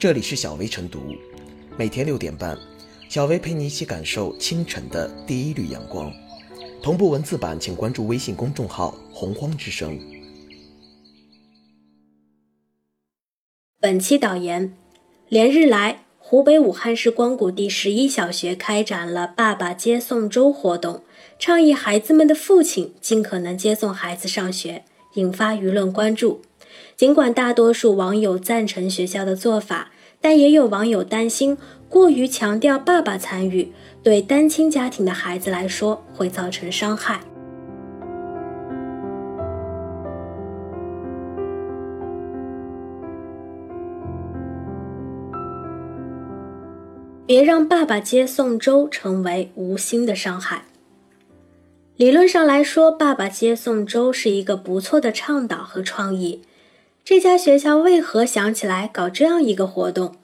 这里是小薇晨读，每天六点半，小薇陪你一起感受清晨的第一缕阳光。同步文字版，请关注微信公众号“洪荒之声”。本期导言：连日来，湖北武汉市光谷第十一小学开展了“爸爸接送周”活动，倡议孩子们的父亲尽可能接送孩子上学，引发舆论关注。尽管大多数网友赞成学校的做法，但也有网友担心过于强调爸爸参与，对单亲家庭的孩子来说会造成伤害。别让爸爸接送周成为无心的伤害。理论上来说，爸爸接送周是一个不错的倡导和创意。这家学校为何想起来搞这样一个活动？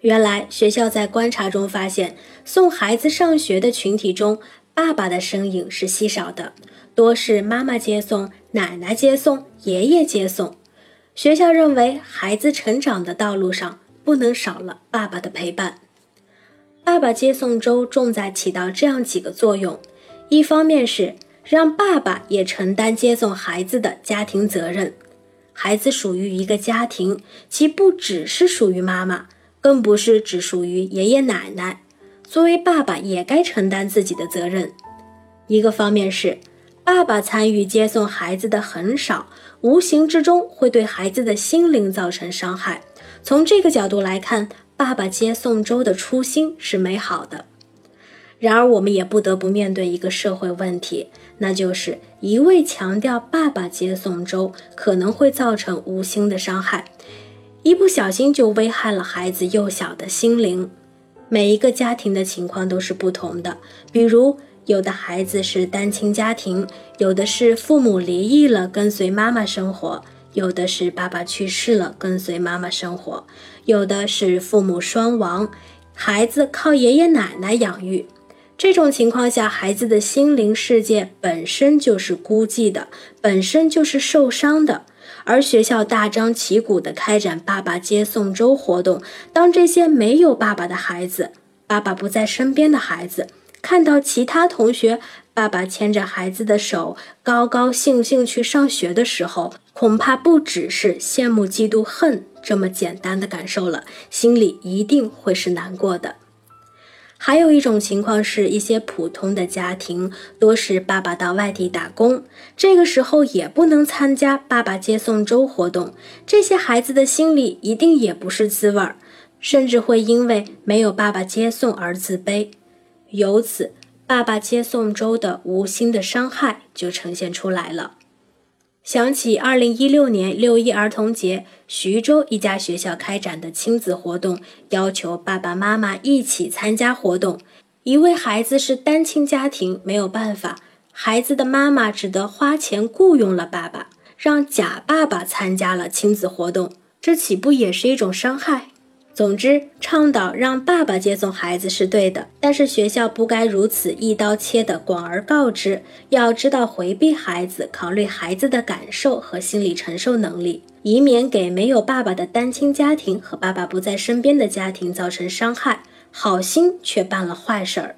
原来学校在观察中发现，送孩子上学的群体中，爸爸的身影是稀少的，多是妈妈接送、奶奶接送、爷爷接送。学校认为，孩子成长的道路上不能少了爸爸的陪伴。爸爸接送周重在起到这样几个作用：一方面是让爸爸也承担接送孩子的家庭责任。孩子属于一个家庭，其不只是属于妈妈，更不是只属于爷爷奶奶。作为爸爸，也该承担自己的责任。一个方面是，爸爸参与接送孩子的很少，无形之中会对孩子的心灵造成伤害。从这个角度来看。爸爸接送周的初心是美好的，然而我们也不得不面对一个社会问题，那就是一味强调爸爸接送周可能会造成无心的伤害，一不小心就危害了孩子幼小的心灵。每一个家庭的情况都是不同的，比如有的孩子是单亲家庭，有的是父母离异了，跟随妈妈生活。有的是爸爸去世了，跟随妈妈生活；有的是父母双亡，孩子靠爷爷奶奶养育。这种情况下，孩子的心灵世界本身就是孤寂的，本身就是受伤的。而学校大张旗鼓地开展“爸爸接送周”活动，当这些没有爸爸的孩子，爸爸不在身边的孩子，看到其他同学爸爸牵着孩子的手，高高兴兴去上学的时候，恐怕不只是羡慕、嫉妒、恨这么简单的感受了，心里一定会是难过的。还有一种情况是，一些普通的家庭，多是爸爸到外地打工，这个时候也不能参加爸爸接送周活动，这些孩子的心里一定也不是滋味儿，甚至会因为没有爸爸接送而自卑，由此，爸爸接送周的无心的伤害就呈现出来了。想起二零一六年六一儿童节，徐州一家学校开展的亲子活动，要求爸爸妈妈一起参加活动。一位孩子是单亲家庭，没有办法，孩子的妈妈只得花钱雇佣了爸爸，让假爸爸参加了亲子活动，这岂不也是一种伤害？总之，倡导让爸爸接送孩子是对的，但是学校不该如此一刀切的广而告之，要知道回避孩子，考虑孩子的感受和心理承受能力，以免给没有爸爸的单亲家庭和爸爸不在身边的家庭造成伤害。好心却办了坏事儿。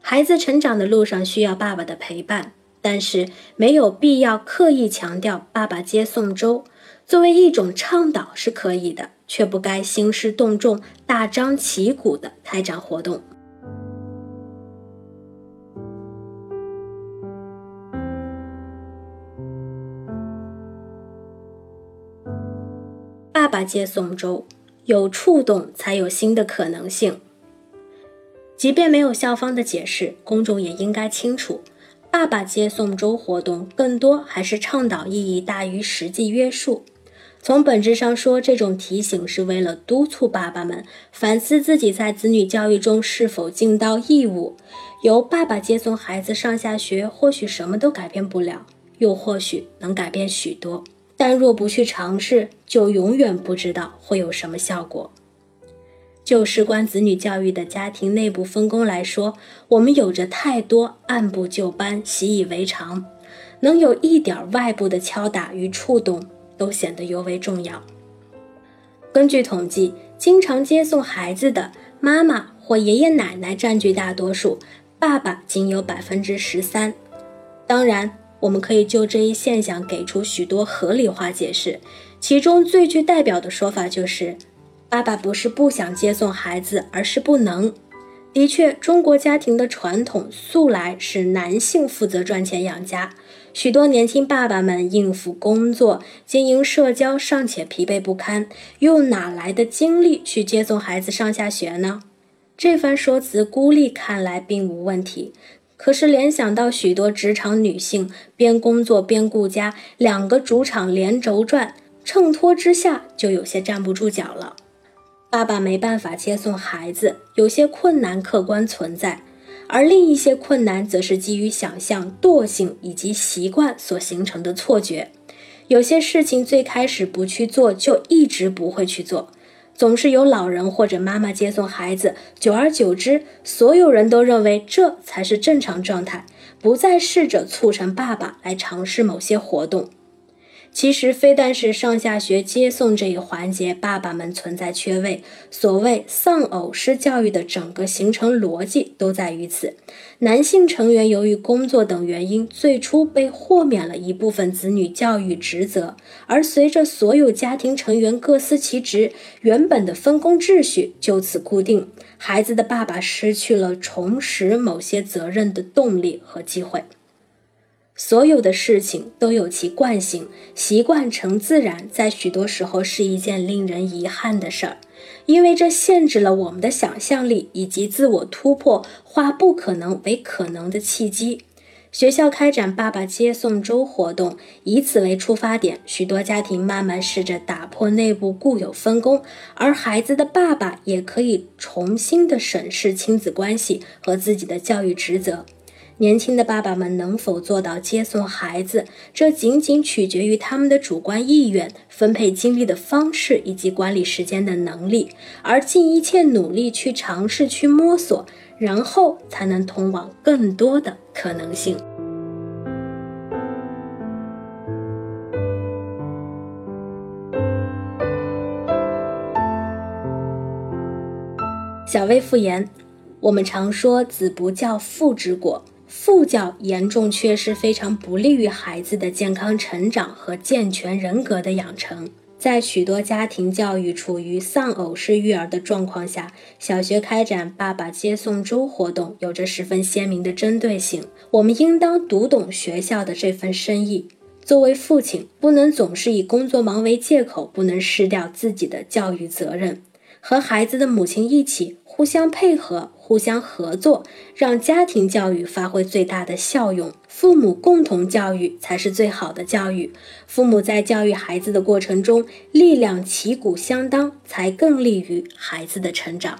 孩子成长的路上需要爸爸的陪伴，但是没有必要刻意强调爸爸接送周，作为一种倡导是可以的。却不该兴师动众、大张旗鼓地开展活动。爸爸接送周，有触动才有新的可能性。即便没有校方的解释，公众也应该清楚，爸爸接送周活动更多还是倡导意义大于实际约束。从本质上说，这种提醒是为了督促爸爸们反思自己在子女教育中是否尽到义务。由爸爸接送孩子上下学，或许什么都改变不了，又或许能改变许多。但若不去尝试，就永远不知道会有什么效果。就事关子女教育的家庭内部分工来说，我们有着太多按部就班、习以为常，能有一点外部的敲打与触动。都显得尤为重要。根据统计，经常接送孩子的妈妈或爷爷奶奶占据大多数，爸爸仅有百分之十三。当然，我们可以就这一现象给出许多合理化解释，其中最具代表的说法就是，爸爸不是不想接送孩子，而是不能。的确，中国家庭的传统素来是男性负责赚钱养家，许多年轻爸爸们应付工作、经营社交尚且疲惫不堪，又哪来的精力去接送孩子上下学呢？这番说辞孤立看来并无问题，可是联想到许多职场女性边工作边顾家，两个主场连轴转，衬托之下就有些站不住脚了。爸爸没办法接送孩子，有些困难客观存在，而另一些困难则是基于想象、惰性以及习惯所形成的错觉。有些事情最开始不去做，就一直不会去做。总是有老人或者妈妈接送孩子，久而久之，所有人都认为这才是正常状态，不再试着促成爸爸来尝试某些活动。其实非但是上下学接送这一环节，爸爸们存在缺位。所谓丧偶式教育的整个形成逻辑都在于此。男性成员由于工作等原因，最初被豁免了一部分子女教育职责，而随着所有家庭成员各司其职，原本的分工秩序就此固定，孩子的爸爸失去了重拾某些责任的动力和机会。所有的事情都有其惯性，习惯成自然，在许多时候是一件令人遗憾的事儿，因为这限制了我们的想象力以及自我突破、化不可能为可能的契机。学校开展“爸爸接送周”活动，以此为出发点，许多家庭慢慢试着打破内部固有分工，而孩子的爸爸也可以重新的审视亲子关系和自己的教育职责。年轻的爸爸们能否做到接送孩子，这仅仅取决于他们的主观意愿、分配精力的方式以及管理时间的能力，而尽一切努力去尝试、去摸索，然后才能通往更多的可能性。小薇复言：我们常说“子不教，父之过”。父教严重缺失，非常不利于孩子的健康成长和健全人格的养成。在许多家庭教育处于丧偶式育儿的状况下，小学开展“爸爸接送周”活动，有着十分鲜明的针对性。我们应当读懂学校的这份深意。作为父亲，不能总是以工作忙为借口，不能失掉自己的教育责任。和孩子的母亲一起互相配合、互相合作，让家庭教育发挥最大的效用。父母共同教育才是最好的教育。父母在教育孩子的过程中，力量旗鼓相当，才更利于孩子的成长。